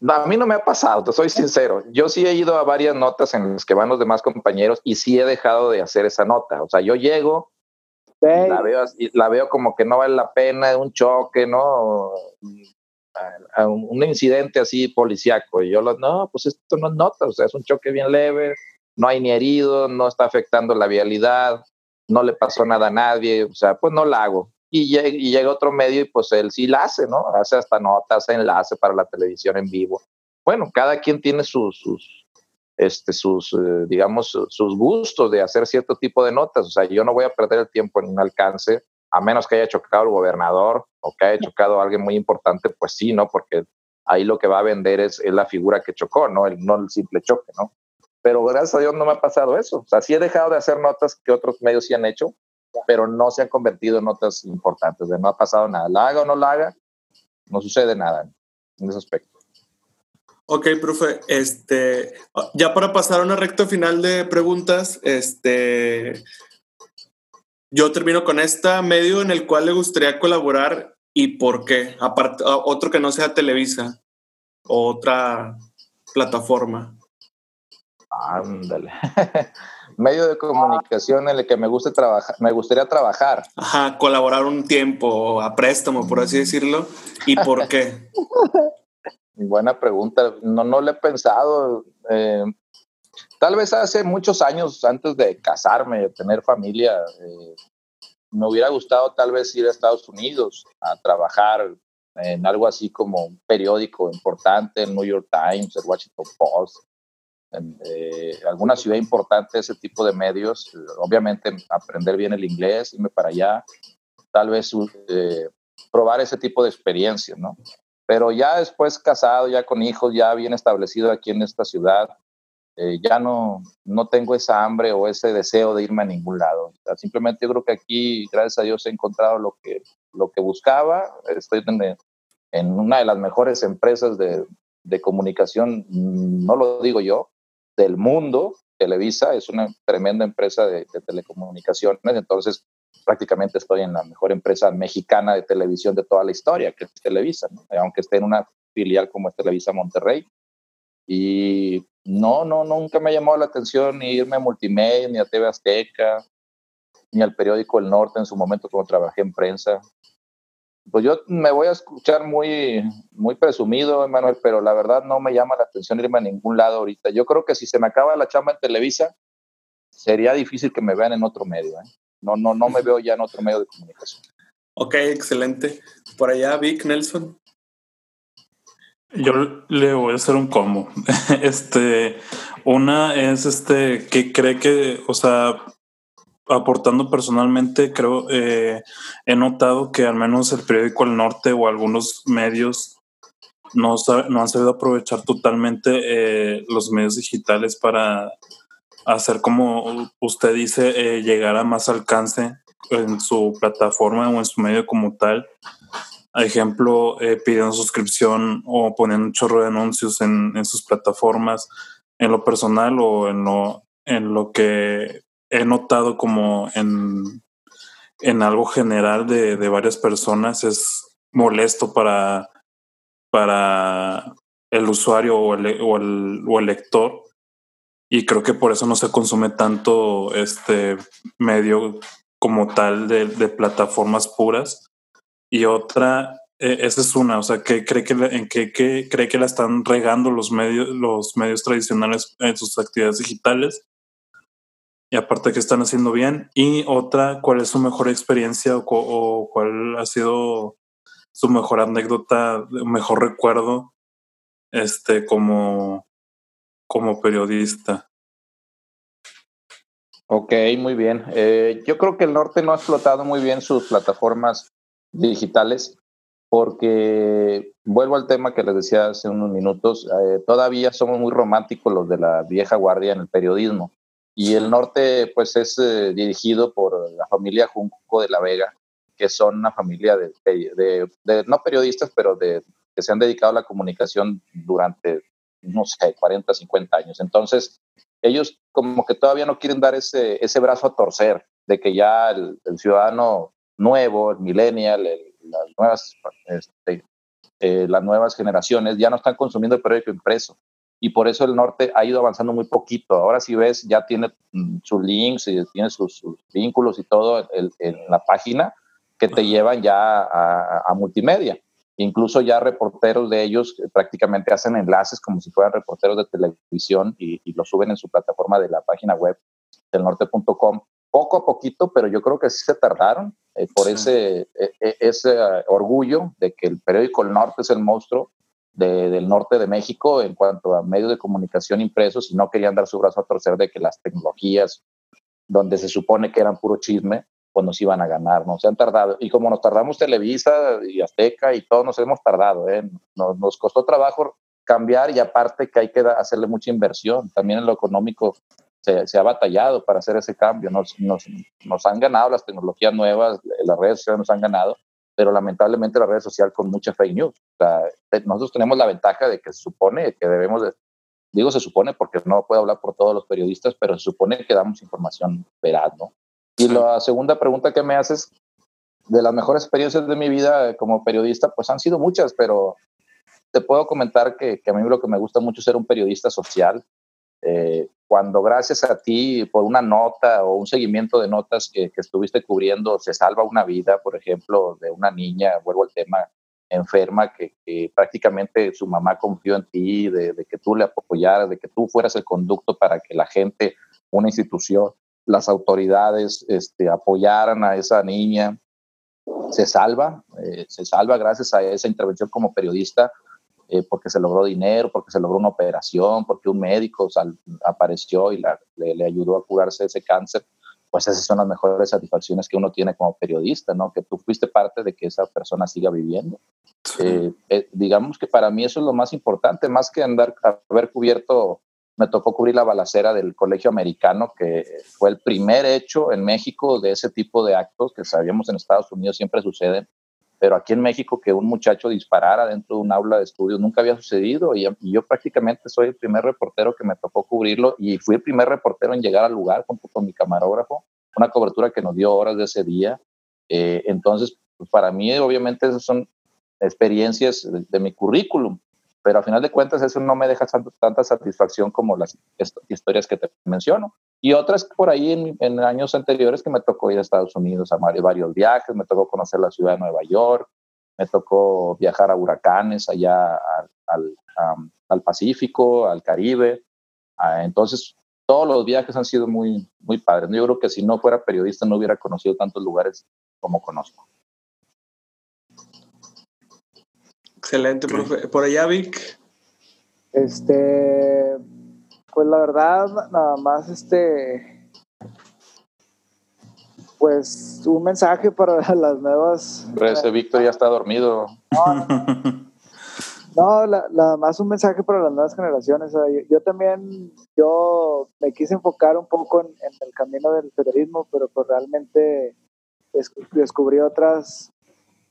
No, a mí no me ha pasado, te soy sincero. Yo sí he ido a varias notas en las que van los demás compañeros y sí he dejado de hacer esa nota. O sea, yo llego, la veo, la veo como que no vale la pena, un choque, ¿no? Un incidente así policíaco. Y yo, lo, no, pues esto no es nota, o sea, es un choque bien leve, no hay ni herido, no está afectando la vialidad, no le pasó nada a nadie, o sea, pues no la hago. Y llega, otro medio y pues él sí la hace, ¿no? Hace hasta notas, hace enlace para la televisión en vivo. Bueno, cada quien tiene sus, sus este, sus, eh, digamos, sus gustos de hacer cierto tipo de notas. O sea, yo no voy a perder el tiempo en un alcance a menos que haya chocado el gobernador o que haya chocado a alguien muy importante, pues sí, ¿no? Porque ahí lo que va a vender es, la figura que chocó, ¿no? El, no el simple choque, ¿no? Pero gracias a Dios no me ha pasado eso. O sea, sí he dejado de hacer notas que otros medios sí han hecho, pero no se han convertido en notas importantes, de no ha pasado nada. La haga o no la haga, no sucede nada en ese aspecto. Ok, profe, este, ya para pasar a una recta final de preguntas, este, yo termino con esta medio en el cual le gustaría colaborar y por qué. Aparte, otro que no sea Televisa, otra plataforma. Ándale. medio de comunicación en el que me guste trabajar, me gustaría trabajar. Ajá, colaborar un tiempo a préstamo, por así decirlo. ¿Y por qué? Buena pregunta. No, no lo he pensado. Eh, Tal vez hace muchos años, antes de casarme, de tener familia, eh, me hubiera gustado tal vez ir a Estados Unidos a trabajar en algo así como un periódico importante, el New York Times, el Washington Post, en eh, alguna ciudad importante ese tipo de medios, obviamente aprender bien el inglés, irme para allá, tal vez eh, probar ese tipo de experiencias, ¿no? Pero ya después casado, ya con hijos, ya bien establecido aquí en esta ciudad, eh, ya no, no tengo esa hambre o ese deseo de irme a ningún lado. simplemente yo creo que aquí, gracias a Dios, he encontrado lo que, lo que buscaba. Estoy en, una de las mejores empresas de, de comunicación, no lo digo yo, del mundo. Televisa es una tremenda empresa de, telecomunicaciones, entonces prácticamente estoy en la mejor empresa mexicana de televisión de toda la historia, que es Televisa, aunque esté en una filial como es Televisa Monterrey. Y no, no, nunca me ha llamado la atención ni irme a Multimedia, ni a TV Azteca, ni al periódico El Norte en su momento cuando trabajé en prensa pues yo me voy a escuchar muy, muy presumido, Emanuel, pero la verdad no me llama la atención irme a ningún lado ahorita. Yo creo que si se me acaba la chamba en Televisa, sería difícil que me vean en otro medio. ¿eh? No, no, no me veo ya en otro medio de comunicación. Ok, excelente. Por allá, Vic Nelson. Yo le voy a hacer un combo. Este, una es este que cree que, o sea, aportando personalmente, creo, eh, he notado que al menos el periódico El Norte o algunos medios no, no han sabido aprovechar totalmente eh, los medios digitales para hacer, como usted dice, eh, llegar a más alcance en su plataforma o en su medio como tal. Ejemplo, pidiendo suscripción o poniendo un chorro de anuncios en, en sus plataformas, en lo personal o en lo, en lo que he notado como en, en algo general de, de, varias personas es molesto para, para el usuario o el, o, el, o el lector. Y creo que por eso no se consume tanto este medio como tal de, de plataformas puras. Y otra, e, esa es una, o sea, que cree que, en que, que cree que la están regando los medios, los medios tradicionales en sus actividades digitales y aparte que están haciendo bien. Y otra, ¿cuál es su mejor experiencia o, cuál ha sido su mejor anécdota, mejor recuerdo este, como, como periodista? Ok, muy bien. Eh, yo creo que el norte no ha explotado muy bien sus plataformas digitales porque vuelvo al tema que les decía hace unos minutos, eh, todavía somos muy románticos los de la vieja guardia en el periodismo. Y el norte, pues, es eh, dirigido por la familia Junco de la Vega, que son una familia de, de, no periodistas, pero de, que se han dedicado a la comunicación durante, no sé, 40, 50 años. Entonces, ellos como que todavía no quieren dar ese, ese brazo a torcer, de que ya el, ciudadano nuevo, el millennial, las, nuevas, este, eh, las nuevas generaciones ya no están consumiendo el periódico impreso y por eso el norte ha ido avanzando muy poquito. Ahora si ves, ya tiene mm, sus links y tiene sus, vínculos y todo en, la página que te llevan ya a, multimedia. Incluso ya reporteros de ellos prácticamente hacen enlaces como si fueran reporteros de televisión y, lo suben en su plataforma de la página web del norte.com. Poco a poquito, pero yo creo que sí se tardaron eh, por ese, e, e, ese orgullo de que el periódico El Norte es el monstruo del norte de México en cuanto a medios de comunicación impresos y no querían dar su brazo a torcer de que las tecnologías, donde se supone que eran puro chisme, pues nos iban a ganar, ¿no? Se han tardado. Y como nos tardamos Televisa y Azteca y todos nos hemos tardado, ¿eh? Nos, nos costó trabajo cambiar y aparte que hay que hacerle mucha inversión. También en lo económico se, se, ha batallado para hacer ese cambio. Nos, nos, nos, han ganado las tecnologías nuevas, las redes sociales nos han ganado, pero lamentablemente la red social con mucha fake news. O sea, nosotros tenemos la ventaja de que se supone que debemos de, digo se supone porque no puedo hablar por todos los periodistas, pero se supone que damos información veraz, ¿no? Y la segunda pregunta que me haces, de las mejores experiencias de mi vida como periodista, pues han sido muchas, pero te puedo comentar que, que a mí lo que me gusta mucho es ser un periodista social. Eh, cuando gracias a ti por una nota o un seguimiento de notas que, estuviste cubriendo se salva una vida, por ejemplo, de una niña, vuelvo al tema, enferma, que, prácticamente su mamá confió en ti, de, que tú le apoyaras, de que tú fueras el conducto para que la gente, una institución, las autoridades este, apoyaran a esa niña, se salva, eh, se salva gracias a esa intervención como periodista eh, porque se logró dinero, porque se logró una operación, porque un médico apareció y le, ayudó a curarse ese cáncer, pues esas son las mejores satisfacciones que uno tiene como periodista, ¿no? Que tú fuiste parte de que esa persona siga viviendo. Eh, eh, digamos que para mí eso es lo más importante, más que andar haber cubierto, me tocó cubrir la balacera del colegio americano, que fue el primer hecho en México de ese tipo de actos que sabíamos en Estados Unidos siempre suceden pero aquí en México que un muchacho disparara dentro de un aula de estudio nunca había sucedido y, yo prácticamente soy el primer reportero que me tocó cubrirlo y fui el primer reportero en llegar al lugar junto con mi camarógrafo, una cobertura que nos dio horas de ese día. Eh, entonces, para mí obviamente esas son experiencias de mi currículum pero a final de cuentas eso no me deja tanta satisfacción como las historias que te menciono. Y otras por ahí en, años anteriores que me tocó ir a Estados Unidos a varios viajes, me tocó conocer la ciudad de Nueva York, me tocó viajar a huracanes allá al, al, Pacífico, al Caribe. Ah, entonces, todos los viajes han sido muy, muy padres. Yo creo que si no fuera periodista no hubiera conocido tantos lugares como conozco. Excelente, profe. Por allá, Vic. Este, pues la verdad, nada más este, pues un mensaje para las nuevas. ese Víctor ya está dormido. No, nada más un mensaje para las nuevas generaciones. yo, también, yo me quise enfocar un poco en, el camino del periodismo, pero pues realmente descubrí otras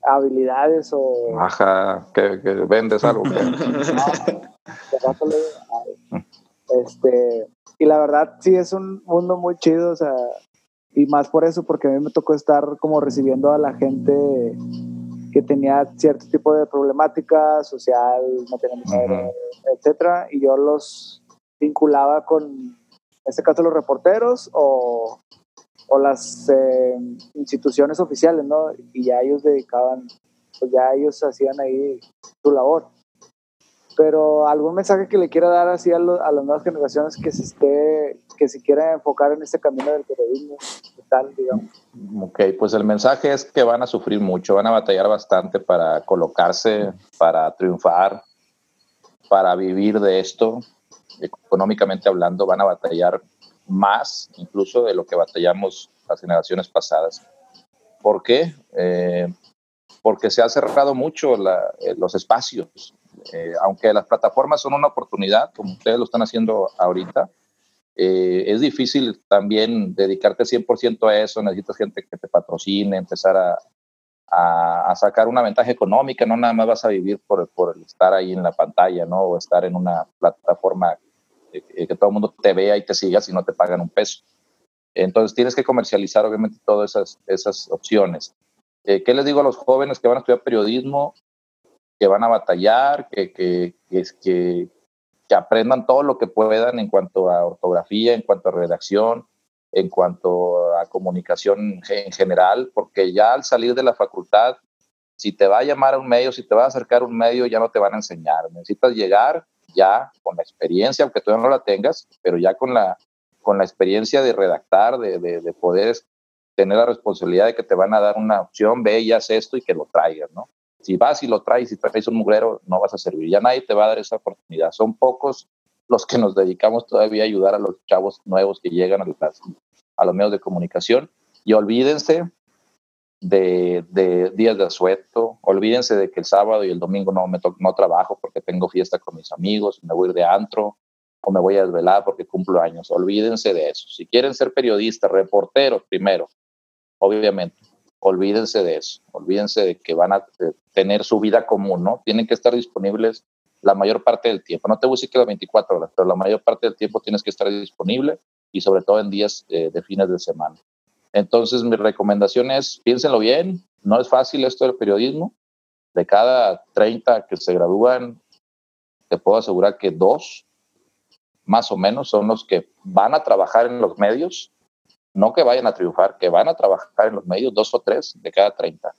habilidades o... Ajá, que, vendes algo. este, y la verdad sí es un mundo muy chido, o sea, y más por eso, porque a mí me tocó estar como recibiendo a la gente que tenía cierto tipo de problemática social, no tenía etcétera, y yo los vinculaba con, en este caso, los reporteros o o las eh, instituciones oficiales, ¿no? Y ya ellos dedicaban, pues ya ellos hacían ahí su labor. Pero algún mensaje que le quiera dar así a, las nuevas generaciones que se esté, que se quiera enfocar en este camino del periodismo, tal, digamos. Ok, pues el mensaje es que van a sufrir mucho, van a batallar bastante para colocarse, para triunfar, para vivir de esto, económicamente hablando, van a batallar más incluso de lo que batallamos las generaciones pasadas. ¿Por qué? Eh, porque se ha cerrado mucho eh, los espacios. Eh, aunque las plataformas son una oportunidad, como ustedes lo están haciendo ahorita, es difícil también dedicarte 100% a eso. Necesitas gente que te patrocine, empezar a, a, sacar una ventaja económica. No nada más vas a vivir por, por estar ahí en la pantalla, ¿no? O estar en una plataforma que todo el mundo te vea y te siga si no te pagan un peso. Entonces tienes que comercializar obviamente todas esas, esas opciones. Eh, ¿Qué les digo a los jóvenes que van a estudiar periodismo, que van a batallar, que, que, que, que aprendan todo lo que puedan en cuanto a ortografía, en cuanto a redacción, en cuanto a comunicación en general, porque ya al salir de la facultad, si te va a llamar a un medio, si te va a acercar a un medio, ya no te van a enseñar. Necesitas llegar ya con la experiencia, aunque todavía no la tengas, pero ya con la, con la experiencia de redactar, de, de, poder tener la responsabilidad de que te van a dar una opción, ve y haz esto y que lo traigas, ¿no? Si vas y lo traes y traes un mugrero, no vas a servir. Ya nadie te va a dar esa oportunidad. Son pocos los que nos dedicamos todavía a ayudar a los chavos nuevos que llegan a, a los medios de comunicación. Y olvídense de, días de asueto. Olvídense de que el sábado y el domingo no, me no trabajo porque tengo fiesta con mis amigos, me voy a ir de antro o me voy a desvelar porque cumplo años. Olvídense de eso. Si quieren ser periodistas, reporteros primero, obviamente, olvídense de eso. Olvídense de que van a tener su vida común, ¿no? Tienen que estar disponibles la mayor parte del tiempo. No te voy a decir que las 24 horas, pero la mayor parte del tiempo tienes que estar disponible y sobre todo en días eh, de fines de semana. Entonces, mi recomendación es, piénsenlo bien, no es fácil esto del periodismo. De cada 30 que se gradúan, te puedo asegurar que dos, más o menos, son los que van a trabajar en los medios, no que vayan a triunfar, que van a trabajar en los medios, dos o tres de cada 30.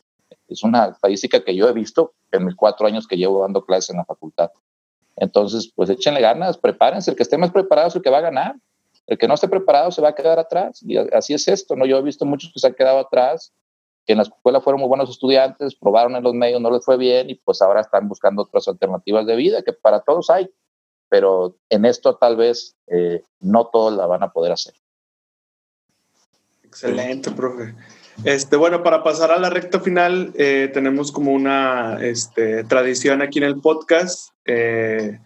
Es una estadística que yo he visto en mis cuatro años que llevo dando clases en la facultad. Entonces, pues échenle ganas, prepárense, el que esté más preparado es el que va a ganar. El que no esté preparado se va a quedar atrás. Y así es esto, ¿no? Yo he visto muchos que se han quedado atrás que en la escuela fueron muy buenos estudiantes, probaron en los medios, no les fue bien y pues ahora están buscando otras alternativas de vida que para todos hay, pero en esto tal vez eh, no todos la van a poder hacer. Excelente, profe. Este, bueno, para pasar a la recta final, eh, tenemos como una este, tradición aquí en el podcast. Eh,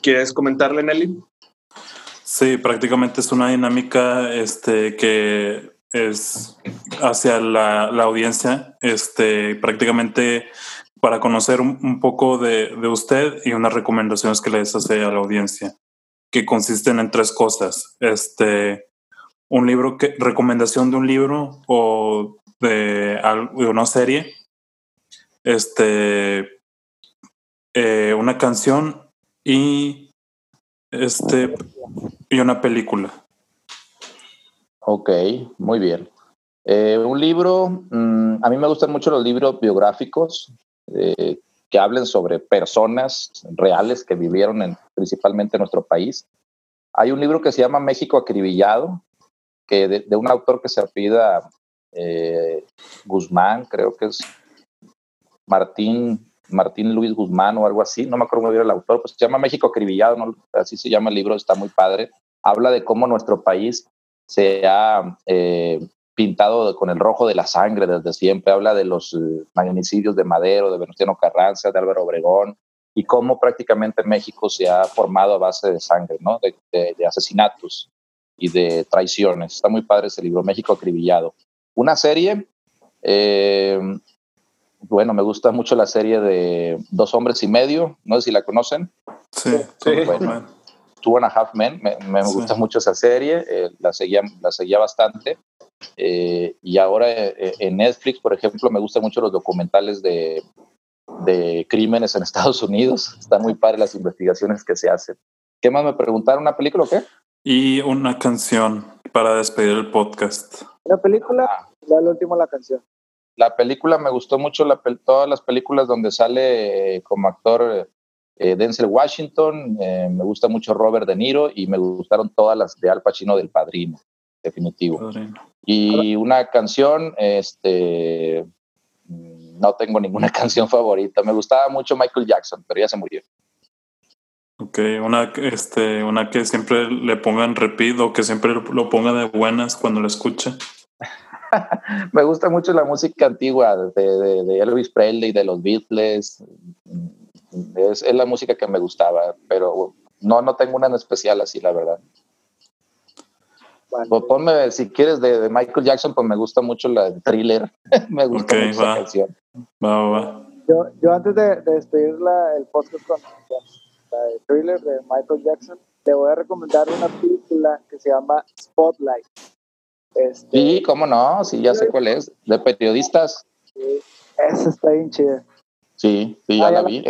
¿Quieres comentarle, Nelly? Sí, prácticamente es una dinámica este, que es hacia la, la audiencia, este, prácticamente para conocer un, poco de, de, usted y unas recomendaciones que les hace a la audiencia, que consisten en tres cosas. Este, un libro, que, recomendación de un libro o de, de una serie, este, eh, una canción y, este, y una película. Ok, muy bien. Eh, un libro, mm, a mí me gustan mucho los libros biográficos eh, que hablen sobre personas reales que vivieron en, principalmente en nuestro país. Hay un libro que se llama México acribillado, que de, un autor que se apida eh, Guzmán, creo que es Martín, Martín Luis Guzmán o algo así, no me acuerdo muy bien el autor, pues se llama México acribillado, ¿no? así se llama el libro, está muy padre. Habla de cómo nuestro país se ha eh, pintado con el rojo de la sangre desde siempre. Habla de los eh, de Madero, de Venustiano Carranza, de Álvaro Obregón, y cómo prácticamente México se ha formado a base de sangre, ¿no? de, de asesinatos y de traiciones. Está muy padre ese libro, México acribillado. Una serie, eh, bueno, me gusta mucho la serie de Dos Hombres y Medio, no sé si la conocen. Sí, sí. Bueno, Two and a Half Men, me, gusta mucho esa serie, eh, la, seguía, la seguía bastante. Eh, y ahora en Netflix, por ejemplo, me gustan mucho los documentales de, de crímenes en Estados Unidos. Están muy padres las investigaciones que se hacen. ¿Qué más me preguntaron? ¿Una película o qué? Y una canción para despedir el podcast. La película, ya lo último la canción. La película me gustó mucho, la, todas las películas donde sale eh, como actor eh, Denzel Washington, eh, me gusta mucho Robert De Niro y me gustaron todas las de Al Pacino del Padrino, definitivo. Y una canción, este, no tengo ninguna canción favorita. Me gustaba mucho Michael Jackson, pero ya se murió. Ok, una, este, una que siempre le pongan repeat o que siempre lo ponga de buenas cuando lo escuche. Me gusta mucho la música antigua de, de, Elvis Presley, de los Beatles. Es, es, la música que me gustaba, pero no, no tengo una en especial así, la verdad. Bueno. Pues ponme, si quieres, de, Michael Jackson, pues me gusta mucho la de Thriller. me gusta mucho va. canción. Va, va, Yo, yo antes de, de despedir el podcast con, de thriller de Michael Jackson, le voy a recomendar una película que se llama Spotlight. Este, sí, cómo no, sí, ya sé cuál es, de periodistas. Sí, esa está bien chida. Sí, sí, ya, ah, la, vi.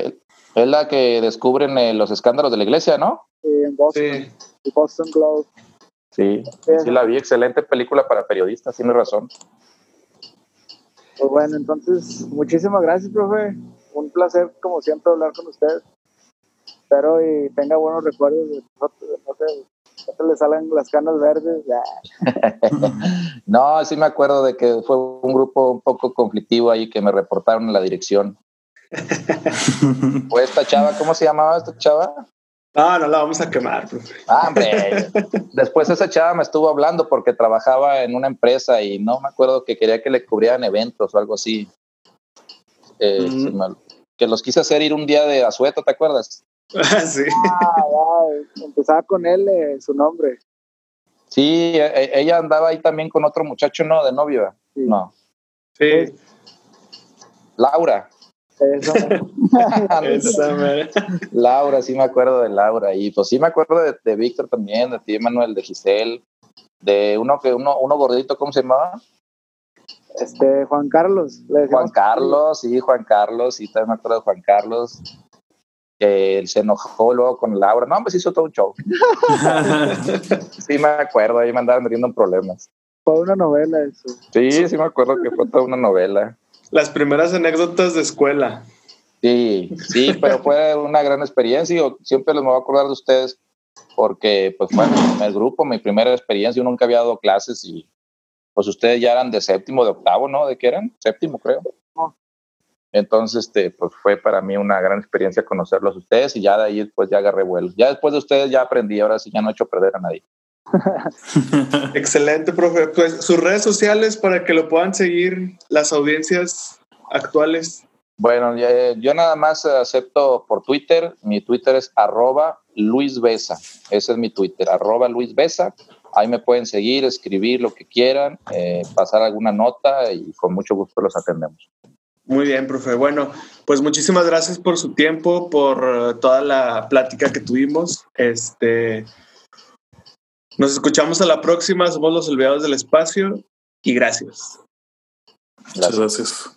Es la que descubren eh, los escándalos de la iglesia, ¿no? Sí, en Boston. Sí. Boston Globe. Sí, sí, la vi. Excelente película para periodistas, tiene razón. Pues bueno, entonces, muchísimas gracias, profe. Un placer, como siempre, hablar con ustedes espero y tenga buenos recuerdos. No, no, le salgan las canas verdes. no, sí me acuerdo de que fue un grupo un poco conflictivo ahí que me reportaron en la dirección. ¿O esta chava, cómo se llamaba esta chava? No, no la vamos a quemar. Ah, hombre. Después esa chava me estuvo hablando porque trabajaba en una empresa y no me acuerdo que quería que le cubrieran eventos o algo así. Eh, que los quise hacer ir un día de asueto, ¿te acuerdas? sí. Ah, empezaba con él eh, su nombre. Sí, e, e, ella andaba ahí también con otro muchacho, ¿no? De novio. No. Sí. Laura. Eso. Laura, sí me acuerdo de Laura. Y pues sí me acuerdo de, Víctor también, de ti, Manuel, de Giselle, de uno que uno, uno gordito, ¿cómo se llamaba? Este, Juan Carlos. Juan Carlos, sí, Juan Carlos, sí, también me acuerdo de Juan Carlos que se enojó luego con Laura. No, pues hizo todo un show. sí, me acuerdo, ahí me andaban metiendo en problemas. Fue una novela eso. Sí, sí me acuerdo que fue toda una novela. Las primeras anécdotas de escuela. Sí, sí, pero fue una gran experiencia y siempre les me voy a acordar de ustedes porque pues fue mi primer grupo, mi primera experiencia, yo nunca había dado clases y pues ustedes ya eran de séptimo, de octavo, ¿no? ¿De qué eran? Séptimo, creo. Entonces, este, pues fue para mí una gran experiencia conocerlos ustedes y ya de ahí pues ya agarré vuelo. Ya después de ustedes ya aprendí, ahora sí ya no he hecho perder a nadie. Excelente, profe. Pues sus redes sociales para que lo puedan seguir las audiencias actuales. Bueno, yo nada más acepto por Twitter. Mi Twitter es arroba Luis Besa. Ese es mi Twitter, arroba Luis Besa. Ahí me pueden seguir, escribir lo que quieran, eh, pasar alguna nota y con mucho gusto los atendemos. Muy bien, profe. Bueno, pues muchísimas gracias por su tiempo, por toda la plática que tuvimos. Este, nos escuchamos a la próxima. Somos los olvidados del espacio y gracias. Muchas gracias.